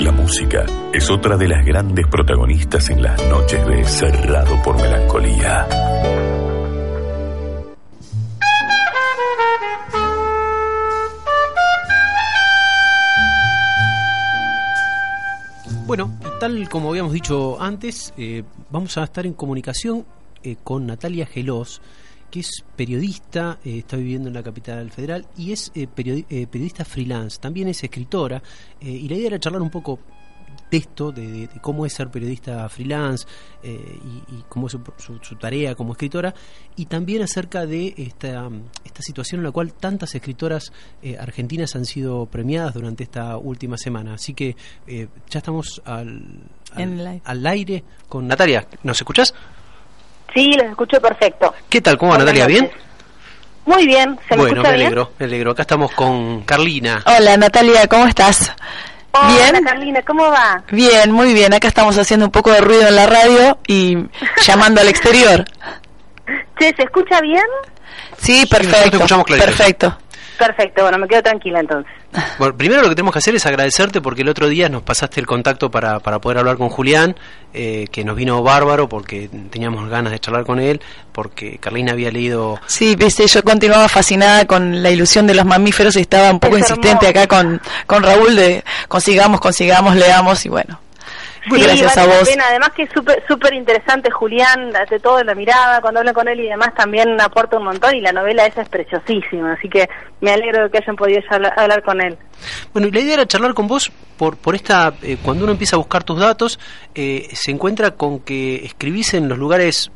La música es otra de las grandes protagonistas en las noches de Cerrado por Melancolía. Bueno, tal como habíamos dicho antes, eh, vamos a estar en comunicación eh, con Natalia Gelos, que es periodista, eh, está viviendo en la capital federal y es eh, periodi- eh, periodista freelance, también es escritora eh, y la idea era charlar un poco de esto, de, de- de cómo es ser periodista freelance eh, y, y cómo es su, su- su tarea como escritora y también acerca de esta, esta situación en la cual tantas escritoras eh, argentinas han sido premiadas durante esta última semana. Así que eh, ya estamos al, al, al aire con Natalia. ¿Nos escuchás? Sí, los escucho perfecto. ¿Qué tal? ¿Cómo va Natalia? ¿Bien? Muy bien, ¿se me Bueno, escucha me bien? alegro, me alegro. Acá estamos con Carlina. Hola Natalia, ¿cómo estás? Hola, ¿Bien? Carlina, ¿cómo va? Bien, muy bien. Acá estamos haciendo un poco de ruido en la radio y llamando al exterior. Che, ¿se escucha bien? Sí, nosotros te perfecto. escuchamos clarito. perfecto. Perfecto, bueno, me quedo tranquila entonces. Bueno, primero lo que tenemos que hacer es agradecerte porque el otro día nos pasaste el contacto para, para poder hablar con Julián, eh, que nos vino bárbaro porque teníamos ganas de charlar con él, porque Carlina había leído... Sí, viste, yo continuaba fascinada con la ilusión de los mamíferos y estaba un poco Es insistente hermoso. acá con, con Raúl de consigamos, consigamos, leamos y bueno. Sí, gracias vale a la vos. pena. Además que es súper súper interesante Julián, de todo la mirada, cuando hablo con él y demás también aporta un montón y la novela esa es preciosísima, así que me alegro de que hayan podido hablar con él. Bueno, y la idea era charlar con vos por, por esta... eh, cuando uno empieza a buscar tus datos, eh, se encuentra con que escribís en los lugares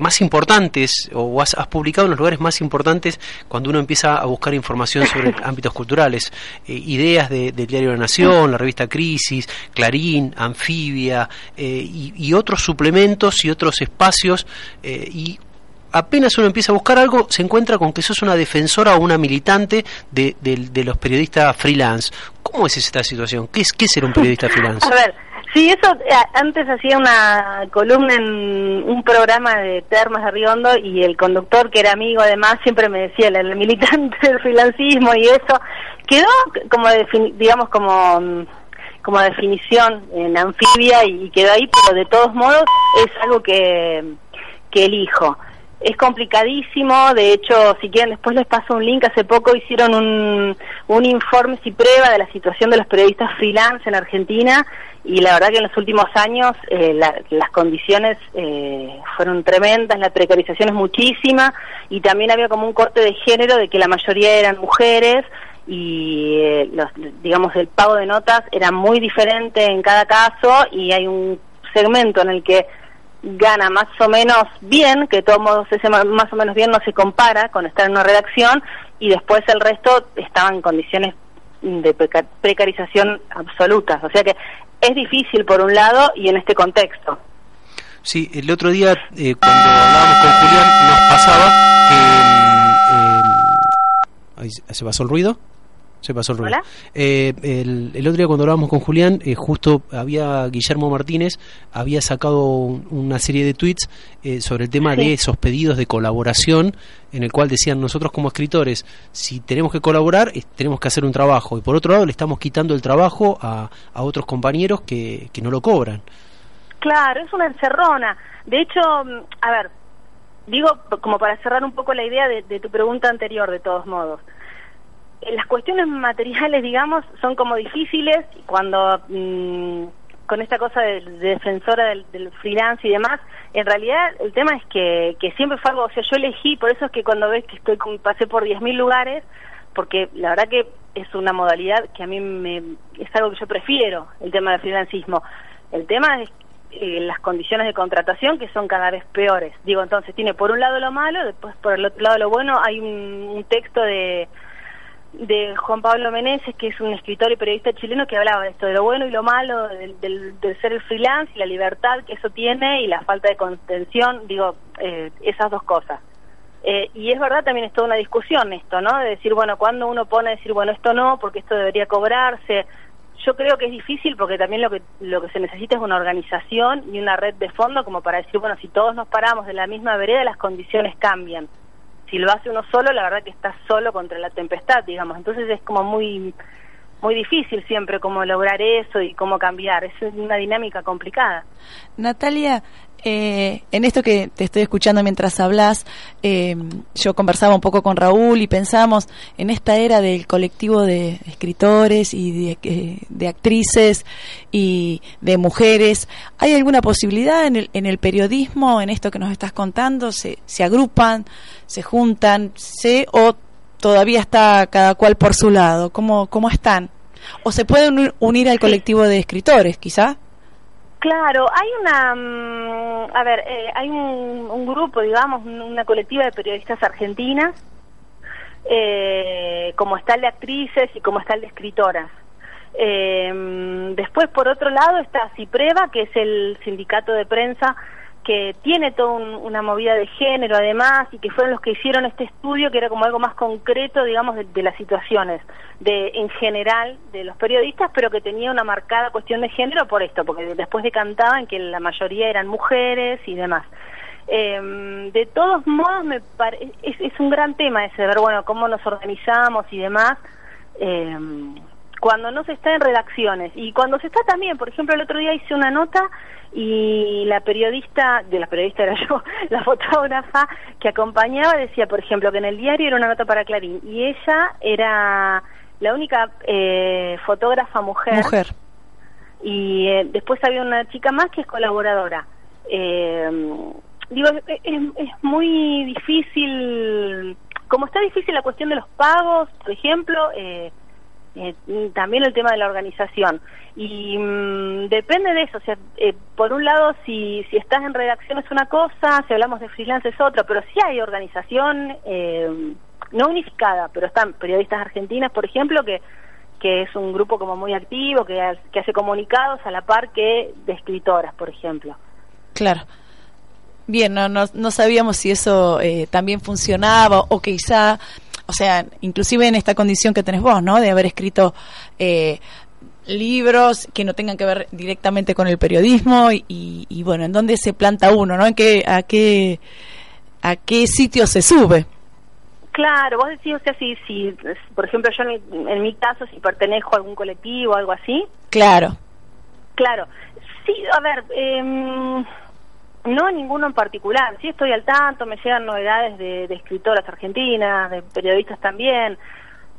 más importantes o has, has publicado en los lugares más importantes cuando uno empieza a buscar información sobre ámbitos culturales, eh, ideas de- del diario La Nación, la revista Crisis, Clarín, Anfibia eh, y, y otros suplementos y otros espacios eh, y apenas uno empieza a buscar algo, se encuentra con que sos una defensora o una militante de, de- de los periodistas freelance. ¿Cómo es esta situación? ¿Qué es, qué es ser un periodista freelance? A ver, sí, eso eh, antes hacía una columna en un programa de Termas de Riondo y el conductor, que era amigo además, siempre me decía, el, militante del freelancismo y eso, quedó como, digamos, como mm, como definición en anfibia y quedó ahí, pero de todos modos es algo que, que elijo. Es complicadísimo, de hecho, si quieren después les paso un link, hace poco hicieron un, un informe si prueba de la situación de los periodistas freelance en Argentina y la verdad que en los últimos años eh, la- las condiciones eh, fueron tremendas, la precarización es muchísima y también había como un corte de género de que la mayoría eran mujeres y eh, los, digamos el pago de notas era muy diferente en cada caso y hay un segmento en el que gana más o menos bien, que de todos ese más o menos bien no se compara con estar en una redacción y después el resto estaba en condiciones de preca- precarización absolutas. O sea que es difícil por un lado y en este contexto. Sí, el otro día eh, cuando hablábamos con Julián nos pasaba que... mm, eh, ¿Se pasó el ruido? Se pasó el. Eh, el, el otro día cuando hablábamos con Julián, eh, justo había Guillermo Martínez, había sacado un- una serie de tweets eh, sobre el tema Sí. de esos pedidos de colaboración, en el cual decían nosotros como escritores, si tenemos que colaborar, tenemos que hacer un trabajo. Y por otro lado, le estamos quitando el trabajo a, a otros compañeros que, que no lo cobran. Claro, es una encerrona. De hecho, mm, a ver, digo como para cerrar un poco la idea de, de tu pregunta anterior, de todos modos. Eh, Las cuestiones materiales, digamos, son como difíciles cuando mm, con esta cosa de, de defensora del, del freelance y demás, en realidad el tema es que, que siempre fue algo, o sea, yo elegí, por eso es que cuando ves que estoy con- pasé por 10.000 lugares, porque la verdad que es una modalidad que a mí me, es algo que yo prefiero, el tema del freelancismo. El tema es eh, las condiciones de contratación que son cada vez peores. Digo, entonces tiene por un lado lo malo, después por el otro lado lo bueno. Hay un, un texto de de Juan Pablo Meneses, que es un escritor y periodista chileno que hablaba de esto, de lo bueno y lo malo del, del, ser el freelance y la libertad que eso tiene y la falta de contención, digo, eh, esas dos cosas. Eh, y es verdad, también es toda una discusión esto, ¿no? De decir, bueno, cuando uno pone a decir, bueno, esto no, porque esto debería cobrarse. Yo creo que es difícil porque también lo que, lo que se necesita es una organización y una red de fondo como para decir, bueno, si todos nos paramos de la misma vereda, las condiciones cambian si lo hace uno solo, la verdad que está solo contra la tempestad, digamos. Entonces es como muy muy difícil siempre cómo lograr eso y cómo cambiar. Es una dinámica complicada. Natalia, eh, en esto que te estoy escuchando mientras hablas, eh, yo conversaba un poco con Raúl y pensamos en esta era del colectivo de escritores y de, eh, de actrices y de mujeres. ¿Hay alguna posibilidad en el, en el periodismo, en esto que nos estás contando? ¿Se, se agrupan, se juntan, se o todavía está cada cual por su lado? ¿Cómo, cómo están? ¿O se pueden unir al colectivo de escritores, quizá? Claro, hay una, mm, a ver, eh, hay un, grupo, digamos, una colectiva de periodistas argentinas, eh, como está el de actrices y como está el de escritoras. Eh, después, por otro lado, está CIPREVA, que es el sindicato de prensa que tiene toda una movida de género además y que fueron los que hicieron este estudio que era como algo más concreto digamos de, las situaciones de en general de los periodistas pero que tenía una marcada cuestión de género por esto porque después decantaban que la mayoría eran mujeres y demás. Em, de todos modos me es, es, un gran tema ese de ver bueno cómo nos organizamos y demás. Eh, cuando no se está en redacciones y cuando se está también, por ejemplo, el otro día hice una nota y la periodista, de la periodista era yo, la fotógrafa que acompañaba decía, por ejemplo, que en el diario era una nota para Clarín y ella era la única eh, fotógrafa mujer. Mujer. Y eh, después había una chica más que es colaboradora. Eh, digo, es, es muy difícil, como está difícil la cuestión de los pagos, por ejemplo, eh, eh, también el tema de la organización. Y mm, depende de eso, o sea, eh, por un lado, si, si estás en redacción es una cosa, si hablamos de freelance es otra, pero sí hay organización, eh, no unificada, pero están periodistas argentinas, por ejemplo, que, que es un grupo como muy activo, que, que hace comunicados a la par que de escritoras, por ejemplo. Claro. Bien, no, no, no sabíamos si eso también funcionaba o quizá o sea, inclusive en esta condición que tenés vos, ¿no? De haber escrito eh, libros que no tengan que ver directamente con el periodismo y, bueno, en dónde se planta uno, ¿no? ¿En qué, a qué, a qué sitio se sube? Claro, vos decís, o sea, si, si por ejemplo, yo en mi, caso, si pertenezco a algún colectivo o algo así. Claro. Claro. Sí, a ver, eh, no ninguno en particular, sí estoy al tanto, me llegan novedades de, escritoras argentinas, de periodistas también.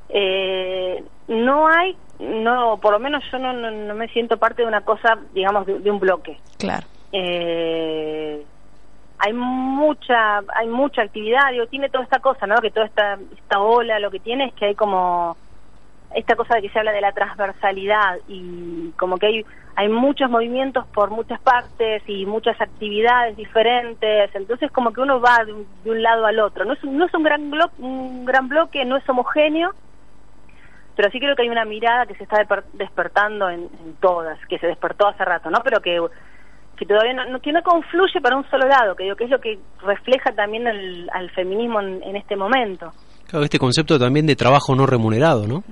Eh, no hay, no, por lo menos yo no, no, me siento parte de una cosa, digamos, de, un bloque. Claro. Eh, hay mucha, hay mucha actividad, digo, tiene toda esta cosa, ¿no? Que toda esta, esta ola lo que tiene es que hay como esta cosa de que se habla de la transversalidad y como que hay hay muchos movimientos por muchas partes y muchas actividades diferentes, entonces como que uno va de un, lado al otro. No es, no es un, gran un gran bloque, no es homogéneo, pero sí creo que hay una mirada que se está despertando en, todas, que se despertó hace rato, ¿no? Pero que, que todavía no, que no confluye para un solo lado, que digo que es lo que refleja también el, al feminismo en, en este momento. Claro, este concepto también de trabajo no remunerado, ¿no?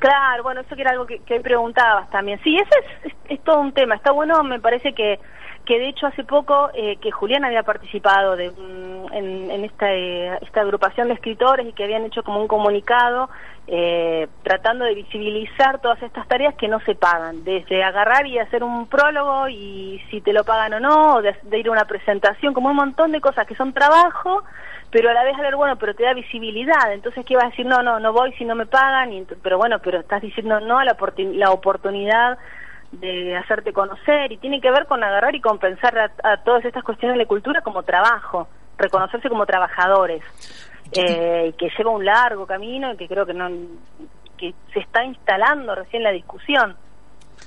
Claro, bueno, eso que era algo que, que preguntabas también. Sí, ese es, todo un tema. Está bueno, me parece que, que de hecho hace poco eh, que Julián había participado de, en, en esta, eh, esta agrupación de escritores y que habían hecho como un comunicado eh, tratando de visibilizar todas estas tareas que no se pagan, desde agarrar y hacer un prólogo y si te lo pagan o no, o de, de ir a una presentación, como un montón de cosas que son trabajo pero a la vez a ver, bueno, pero te da visibilidad, entonces ¿qué vas a decir? No, no, no voy si no me pagan, y, pero bueno, pero estás diciendo no a la, la oportunidad de hacerte conocer y tiene que ver con agarrar y compensar a, todas estas cuestiones de cultura como trabajo, reconocerse como trabajadores, eh, que lleva un largo camino y que creo que no que se está instalando recién la discusión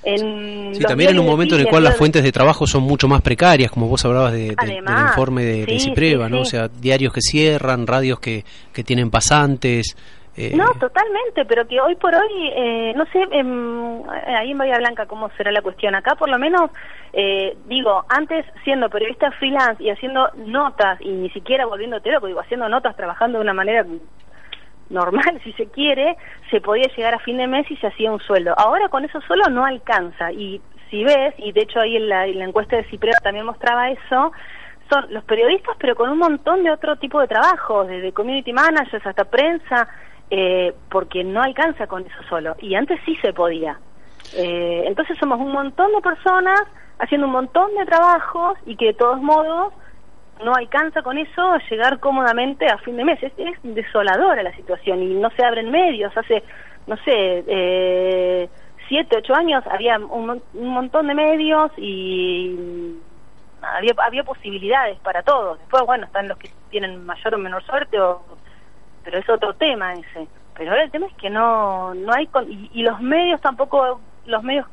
sí, también en un momento en el cual las fuentes de trabajo son mucho más precarias, como vos hablabas de, del informe de, Cipreva, ¿no? O sea, diarios que cierran, radios que, que tienen pasantes, Eh, No, totalmente, pero que hoy por hoy, eh, no sé, em, ahí en Bahía Blanca cómo será la cuestión. Acá por lo menos, eh, digo, antes siendo periodista freelance y haciendo notas, y ni siquiera volviéndote loco, digo, haciendo notas, trabajando de una manera normal, si se quiere, se podía llegar a fin de mes y se hacía un sueldo. Ahora con eso solo no alcanza. Y si ves, y de hecho ahí en la, en la encuesta de Cipreo también mostraba eso, son los periodistas, pero con un montón de otro tipo de trabajos, desde community managers hasta prensa, eh, porque no alcanza con eso solo. Y antes sí se podía. Eh, entonces somos un montón de personas haciendo un montón de trabajos y que de todos modos no alcanza con eso llegar cómodamente a fin de mes. Es, es desoladora la situación y no se abren medios. Hace, no sé, eh, siete, ocho años había un, un montón de medios y había, había posibilidades para todos. Después, bueno, están los que tienen mayor o menor suerte, o, pero es otro tema ese. Pero ahora el tema es que no, no hay... con- y, y los medios tampoco, los medios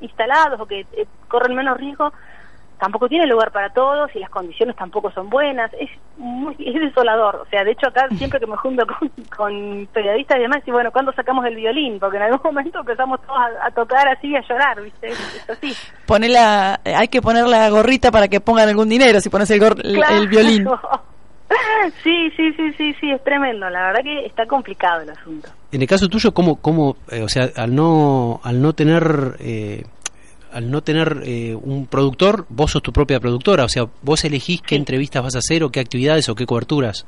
instalados o que eh, corren menos riesgo, tampoco tienen lugar para todos y las condiciones tampoco son buenas. Es muy, es desolador. O sea, de hecho acá siempre que me junto con, con periodistas y demás, y bueno, ¿cuándo sacamos el violín? Porque en algún momento empezamos todos a, a tocar así y a llorar, ¿viste? Es, es así. Pone la, hay que poner la gorrita para que pongan algún dinero si pones el, gor- Claro. el violín. Sí, sí, sí, sí, sí, es tremendo. La verdad que está complicado el asunto. En el caso tuyo, ¿cómo, cómo eh, o sea, al no, al no tener, eh, al no tener eh, un productor, vos sos tu propia productora, o sea, vos elegís qué entrevistas vas a hacer o qué actividades o qué coberturas.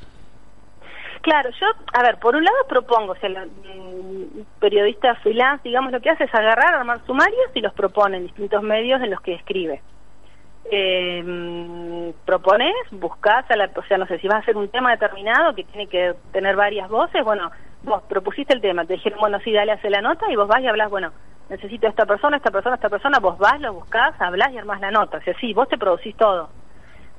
Claro, yo, a ver, por un lado propongo, o sea, la- mm, periodista freelance, digamos, lo que hace es agarrar, armar sumarios y los propone en distintos medios en los que escribe. Eh, propones, buscas, a la, o sea, no sé, si vas a hacer un tema determinado que tiene que tener varias voces, bueno, vos propusiste el tema, te dijeron, bueno, sí, dale, hace la nota y vos vas y hablas, bueno, necesito a esta persona, esta persona, esta persona, vos vas, lo buscas, hablas y armás la nota, o sea, sí, vos te producís todo.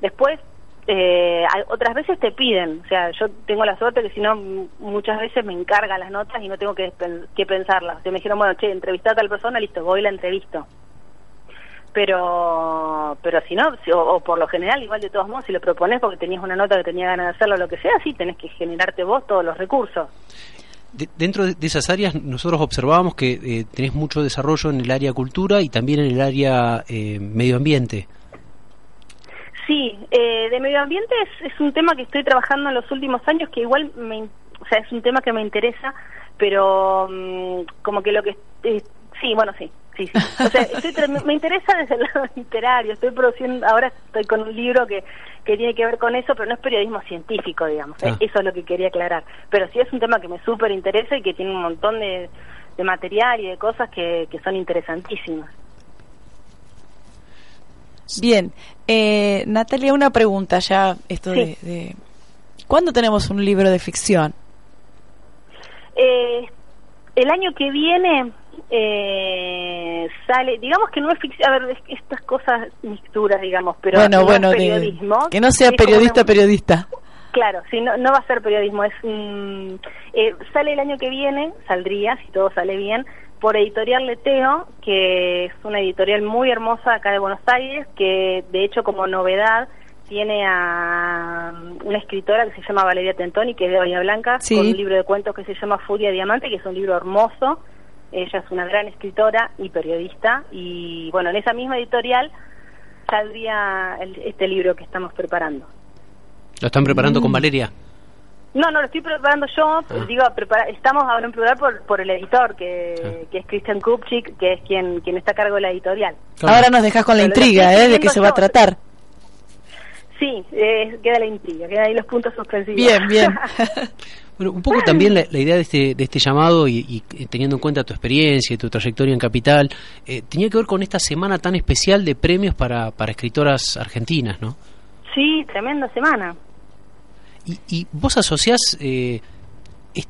Después, eh, otras veces te piden, o sea, yo tengo la suerte que si no, muchas veces me encargan las notas y no tengo que, que pensarlas. O sea, me dijeron, bueno, che, entrevistar a tal persona, listo, voy y la entrevisto. Pero, pero si no, o por lo general, igual de todos modos, si lo propones porque tenías una nota que tenía ganas de hacerlo o lo que sea, sí, tenés que generarte vos todos los recursos. De- dentro de esas áreas, nosotros observábamos que eh, tenés mucho desarrollo en el área cultura y también en el área eh, medio ambiente. Sí, eh, de medio ambiente es, es un tema que estoy trabajando en los últimos años, que igual me, o sea, es un tema que me interesa, pero mm, como que lo que eh, sí, bueno, sí, sí, sí. O sea, estoy me interesa desde el lado literario. Estoy produciendo, ahora estoy con un libro que que tiene que ver con eso, pero no es periodismo científico, digamos. Ah. Eso es lo que quería aclarar. Pero sí es un tema que me súper interesa y que tiene un montón de, de material y de cosas que, que son interesantísimas. Bien, eh, Natalia, una pregunta ya, esto Sí. de, de- ¿Cuándo tenemos un libro de ficción? Eh, el año que viene eh, sale, digamos que no es ficción, a ver, es- estas cosas mixturas, digamos, pero bueno, no bueno, es de- periodismo. que no sea periodista, una- periodista. Claro, sí, no, no va a ser periodismo, es mm, eh, sale el año que viene, saldría, si todo sale bien, por Editorial Leteo, que es una editorial muy hermosa acá de Buenos Aires, que de hecho como novedad tiene a mm, una escritora que se llama Valeria Tentoni, que es de Bahía Blanca, Sí. con un libro de cuentos que se llama Furia Diamante, que es un libro hermoso. Ella es una gran escritora y periodista, y bueno, en esa misma editorial saldría el- este libro que estamos preparando. ¿Lo están preparando Mm. con Valeria? No, no lo estoy preparando yo, Ah. digo, prepara- estamos ahora en preparar por, por el editor, que, que es Christian Kupchik, que es quien, quien está a cargo de la editorial. Ahora nos dejas con la Pero intriga, ¿eh? De qué se va a yo. tratar. Sí, eh, queda la intriga, quedan ahí los puntos suspensivos. Bien, bien. Bueno, un poco también la, la idea de este, de este llamado y, y, teniendo en cuenta tu experiencia y tu trayectoria en Capital, eh, tenía que ver con esta semana tan especial de premios para, para escritoras argentinas, ¿no? sí, tremenda semana. Y, y vos asociás eh,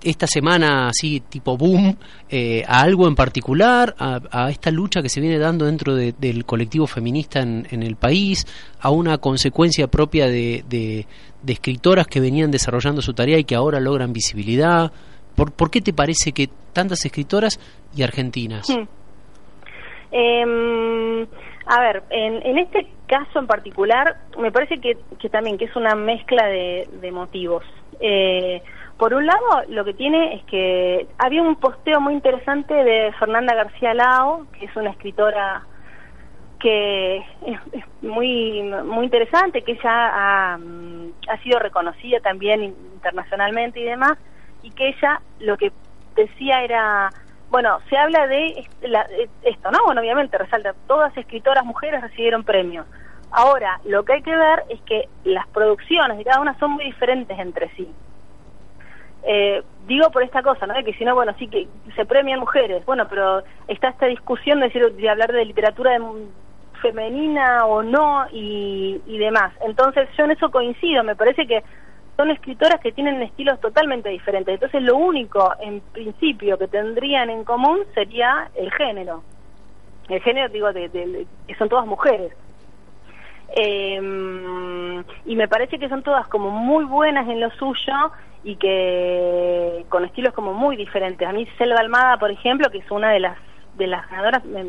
esta semana así tipo boom eh, a algo en particular, a, a esta lucha que se viene dando dentro de- del colectivo feminista en, en el país, a una consecuencia propia de, escritoras que venían desarrollando su tarea y que ahora logran visibilidad. ¿Por, por qué te parece que tantas escritoras y argentinas? Hmm. Eh, a ver, en, en este caso en particular, me parece que, que también que es una mezcla de, de motivos. Eh, Por un lado, lo que tiene es que había un posteo muy interesante de Fernanda García Lao, que es una escritora que es, muy muy interesante, que ella ha, mm, sido reconocida también internacionalmente y demás, y que ella lo que decía era, bueno, se habla de esto, ¿no? Bueno, obviamente resalta, todas escritoras mujeres recibieron premios. Ahora, lo que hay que ver es que las producciones de cada una son muy diferentes entre sí. Eh, digo por esta cosa, ¿no? De que si no, bueno, sí que se premian mujeres, bueno, pero está esta discusión de, decir, de hablar de literatura femenina o no y, y demás. Entonces yo en eso coincido, me parece que son escritoras que tienen estilos totalmente diferentes. Entonces lo único, en principio, que tendrían en común sería el género. El género, digo, de, que son todas mujeres. Eh, y me parece que son todas como muy buenas en lo suyo y que con estilos como muy diferentes. A mí Selva Almada, por ejemplo, que es una de las de las ganadoras, me,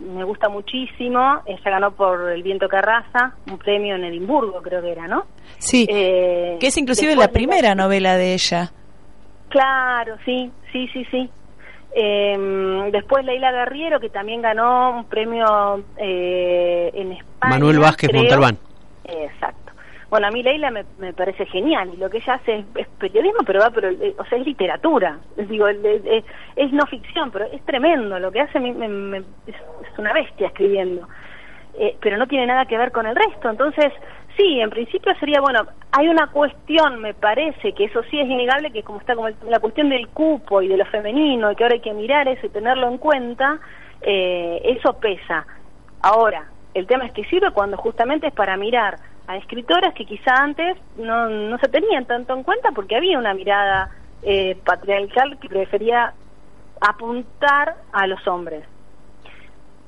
me gusta muchísimo. Ella ganó por El viento que arrasa, un premio en Edimburgo, creo que era, ¿no? Sí, eh, que es inclusive la primera novela de ella. Claro, sí, sí, sí, sí. Eh, después Leila Guerriero, que también ganó un premio eh, en España. Manuel Vázquez Montalbán. Bueno, a mí Leila me, me, parece genial y lo que ella hace es, periodismo, pero va, pero eh, o sea, es literatura. Es, digo, es, no ficción, pero es tremendo. Lo que hace me, es, una bestia escribiendo. Eh, pero no tiene nada que ver con el resto. Entonces, sí, en principio sería, bueno, hay una cuestión, me parece, que eso sí es innegable, que como está como la cuestión del cupo y de lo femenino, y que ahora hay que mirar eso y tenerlo en cuenta, eh, eso pesa. Ahora, el tema es que sirve cuando justamente es para mirar a escritoras que quizá antes no, no se tenían tanto en cuenta porque había una mirada eh, patriarcal que prefería apuntar a los hombres.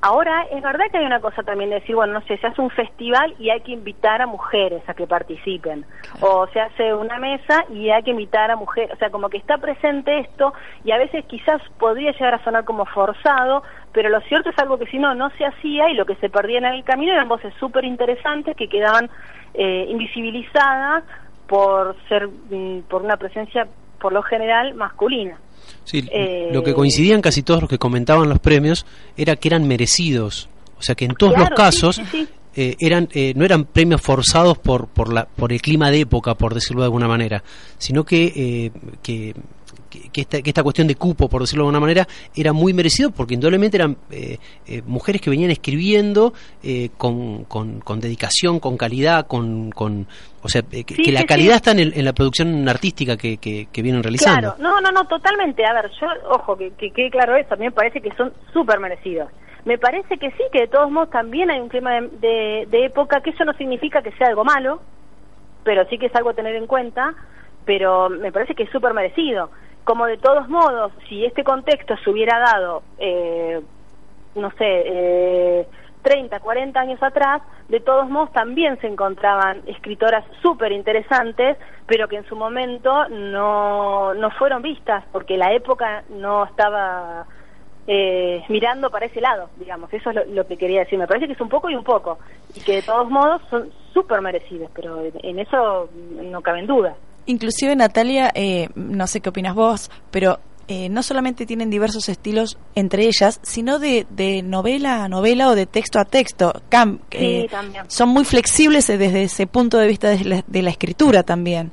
Ahora, es verdad que hay una cosa también de decir, bueno, no sé, se hace un festival y hay que invitar a mujeres a que participen. O se hace una mesa y hay que invitar a mujeres. O sea, como que está presente esto y a veces quizás podría llegar a sonar como forzado, pero lo cierto es algo que si no, no se hacía y lo que se perdía en el camino eran voces súper interesantes que quedaban eh, invisibilizadas por ser, mm, por una presencia, por lo general, masculina. Sí, eh, lo que coincidían casi todos los que comentaban los premios era que eran merecidos. O sea que en todos los casos eh, eran eh, no eran premios forzados por por la por el clima de época, por decirlo de alguna manera, sino que que que, esta, que esta cuestión de cupo, por decirlo de alguna manera, era muy merecido porque indudablemente eran eh, eh, mujeres que venían escribiendo eh, con, con, dedicación, con calidad, con, con o sea, que, la calidad está en, en, la producción artística que, que, vienen realizando. Claro, no, no, no, totalmente. A ver, yo, ojo, que quede claro eso, a mí me parece que son súper merecidos. Me parece que sí, que de todos modos también hay un clima de, de época, que eso no significa que sea algo malo, pero sí que es algo a tener en cuenta, pero me parece que es súper merecido como de todos modos, si este contexto se hubiera dado, eh, no sé, eh, 30, 40 años atrás, de todos modos también se encontraban escritoras súper interesantes, pero que en su momento no, no fueron vistas, porque la época no estaba eh, mirando para ese lado, digamos. Eso es lo, que quería decir. Me parece que es un poco y un poco, y que de todos modos son súper merecidos, pero en eso no caben dudas. Inclusive Natalia, eh, no sé qué opinas vos, pero eh, no solamente tienen diversos estilos entre ellas, sino de, novela a novela o de texto a texto. Cam, eh, son muy flexibles desde ese punto de vista de la, escritura también.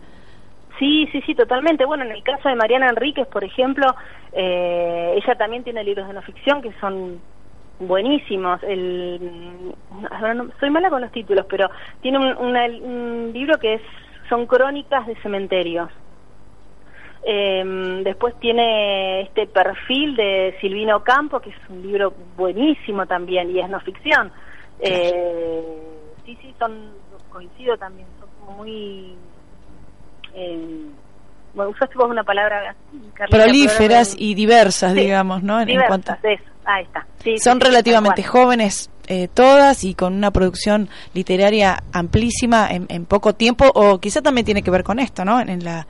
Sí, sí, sí, totalmente. Bueno, en el caso de Mariana Enríquez, por ejemplo, ella también tiene libros de no ficción que son buenísimos. El, soy mala con los títulos, pero tiene un libro que es son crónicas de cementerios. Em, después tiene este perfil de Silvino Campo, que es un libro buenísimo también y es no ficción. Eh, sí, sí, son, coincido también, son como muy... Eh, bueno, usaste vos una palabra... Prolíferas y diversas, digamos, ¿no? En, diversas, eso, ahí está. son relativamente jóvenes eh, todas y con una producción literaria amplísima en, poco tiempo, o quizá también tiene que ver con esto, ¿no? En la,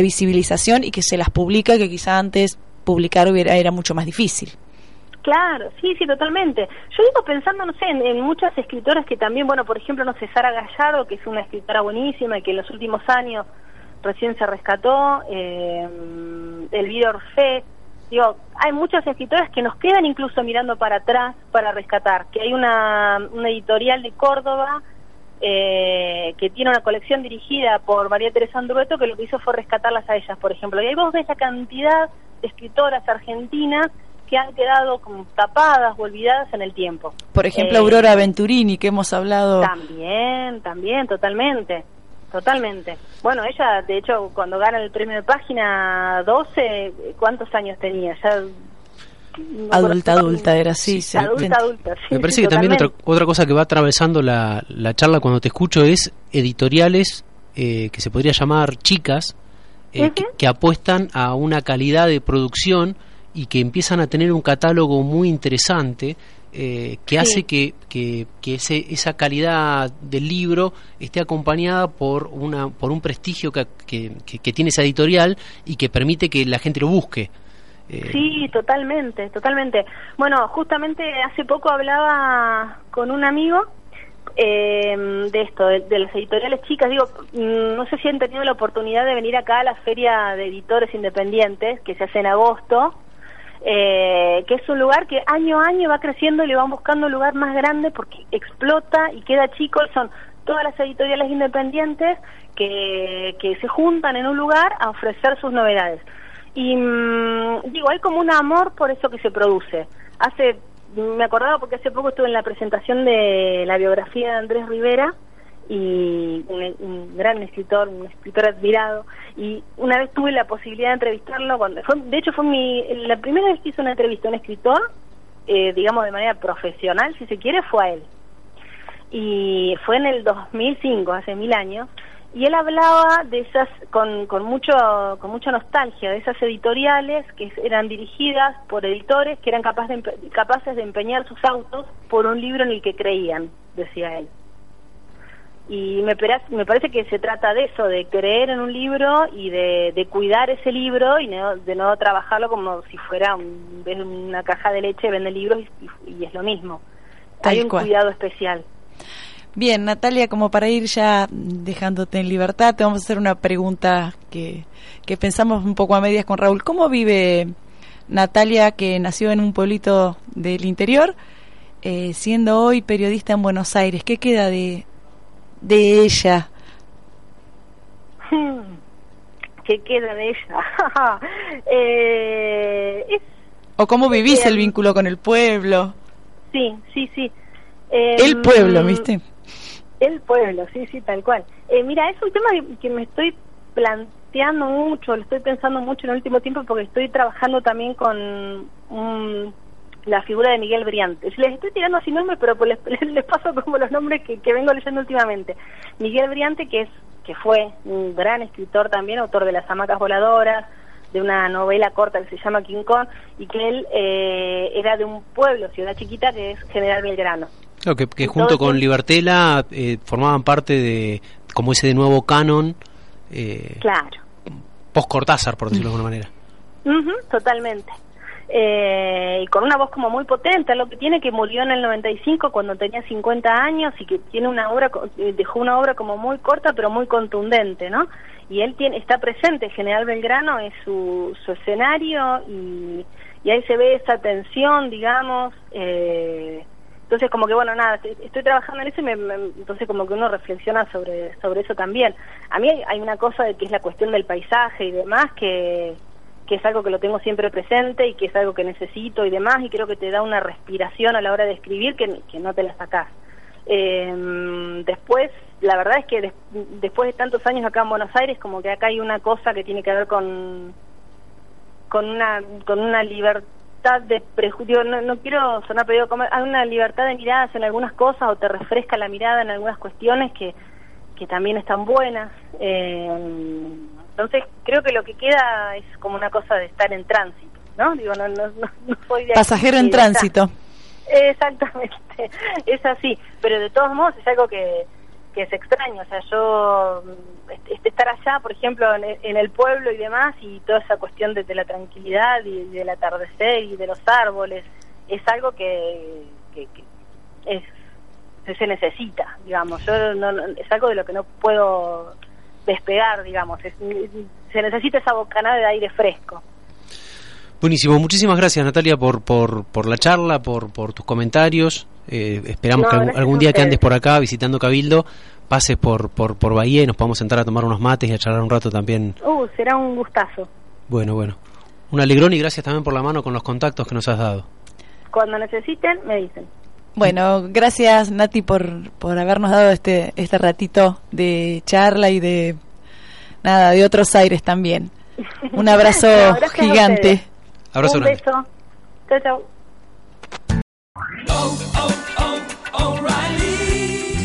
visibilización y que se las publica, que quizá antes publicar hubiera, era mucho más difícil. Claro, sí, sí, totalmente. Yo digo pensando, no sé, en, muchas escritoras que también, bueno, por ejemplo, no sé, Sara Gallardo, que es una escritora buenísima y que en los últimos años recién se rescató, eh, Elvira Orfe, digo, hay muchos escritores que nos quedan incluso mirando para atrás para rescatar, que hay una, una editorial de Córdoba eh, que tiene una colección dirigida por María Teresa Andrueto que lo que hizo fue rescatarlas a ellas, por ejemplo. Y ahí vos ves la cantidad de escritoras argentinas que han quedado como tapadas o olvidadas en el tiempo. Por ejemplo, Eh, Aurora Venturini, que hemos hablado. También, también, totalmente. Totalmente. Bueno, ella, de hecho, cuando gana el premio de página 12, ¿cuántos años tenía? Ya. no Adulta, adulta era, sí, sí. Adulta, adulta, sí. Me parece sí, que también otra, otra cosa que va atravesando la, la charla cuando te escucho es editoriales eh, que se podría llamar chicas, eh, que apuestan a una calidad de producción y que empiezan a tener un catálogo muy interesante eh, que Sí. hace que, que, que ese, esa calidad del libro esté acompañada por, una, por un prestigio que, que, que- que tiene esa editorial y que permite que la gente lo busque. Eh, Sí, totalmente, totalmente. Bueno, justamente hace poco hablaba con un amigo eh, de esto, de, de las editoriales chicas. Digo, mm, no sé si han tenido la oportunidad de venir acá a la Feria de Editores Independientes, que se hace en agosto, eh, que es un lugar que año a año va creciendo y le van buscando un lugar más grande porque explota y queda chico. Son todas las editoriales independientes que, que se juntan en un lugar a ofrecer sus novedades. Y mm, digo, hay como un amor por eso que se produce. Hace, me acordaba porque hace poco estuve en la presentación de la biografía de Andrés Rivera y un, un gran escritor, un escritor admirado. Y una vez tuve la posibilidad de entrevistarlo, cuando fue, de hecho fue mi, la primera vez que hice una entrevista a un escritor, eh, digamos de manera profesional, si se quiere, fue a él. Y fue en el 2005, hace mil años, y él hablaba de esas con, con mucho con mucha nostalgia de esas editoriales que eran dirigidas por editores que eran capaz de capaces de empeñar sus autos por un libro en el que creían decía él y me, me parece que se trata de eso de creer en un libro y de, de cuidar ese libro y no- de no trabajarlo como si fuera un- una caja de leche vende libros y, y- y es lo mismo Tal hay un cual. cuidado especial Bien, Natalia, como para ir ya dejándote en libertad, te vamos a hacer una pregunta que, que pensamos un poco a medias con Raúl. ¿Cómo vive Natalia, que nació en un pueblito del interior, eh, siendo hoy periodista en Buenos Aires? ¿Qué queda de, de ella? ¿Qué queda de ella? eh, es, ¿O cómo vivís el vínculo con el pueblo? sí, sí, sí. Eh, El pueblo, mm, ¿viste? El pueblo, sí, sí, tal cual. Eh, mira, es un tema que, que me estoy planteando mucho, lo estoy pensando mucho en el último tiempo porque estoy trabajando también con un- la figura de Miguel Briante. Les estoy tirando así nombres, pero pues les, les paso como los nombres que, que vengo leyendo últimamente. Miguel Briante, que es que fue un gran escritor también, autor de Las hamacas voladoras, de una novela corta que se llama King Kong, y que él eh, era de un pueblo, ciudad chiquita, que es General Belgrano. Claro, que, junto con Libertela eh, formaban parte de, como ese de nuevo canon, eh, Claro. post-Cortázar, por decirlo de alguna manera. Ujú, totalmente. Eh, y con una voz como muy potente, lo que tiene que murió en el 95 cuando tenía 50 años y que tiene una obra, eh, dejó una obra como muy corta pero muy contundente, ¿no? Y él tiene, está presente, General Belgrano es su, su escenario y, ahí se ve esa tensión, digamos, eh, entonces como que bueno nada estoy- trabajando en eso y me- entonces como que uno reflexiona sobre sobre eso también a mí hay, hay una cosa de que es la cuestión del paisaje y demás que que es algo que lo tengo siempre presente y que es algo que necesito y demás y creo que te da una respiración a la hora de escribir que, que no te la sacás. Eh, después la verdad es que des- después de tantos años acá en Buenos Aires como que acá hay una cosa que tiene que ver con con una con una libertad de prejuicio no, no quiero sonar pedido hay una libertad de miradas en algunas cosas o te refresca la mirada en algunas cuestiones que que también están buenas. Eh, entonces creo que lo que queda es como una cosa de estar en tránsito no digo no no no, no soy de aquí, Pasajero en y está. tránsito. Exactamente, es así, pero de todos modos es algo que, que es extraño, o sea, yo mm, est- est- estar allá, por ejemplo, en, en el pueblo y demás, y toda esa cuestión de, de la tranquilidad y del atardecer y de los árboles, es algo que, que, que es, se necesita, digamos, yo no, no- es algo de lo que no puedo despegar, digamos. se necesita esa bocanada de aire fresco. Buenísimo, muchísimas gracias Natalia por, por, por la charla, por, por tus comentarios. Eh, esperamos que algún, día que andes por acá visitando Cabildo, pases por, por, por Bahía y nos podamos sentar a tomar unos mates y a charlar un rato también. Uh, será un gustazo. Bueno, bueno. Un alegrón y gracias también por la mano con los contactos que nos has dado. Cuando necesiten, me dicen. Bueno, gracias Nati por, por habernos dado este, este ratito de charla y de nada, de otros aires también. Un abrazo gigante. Abrazo Un beso. Chao, chao.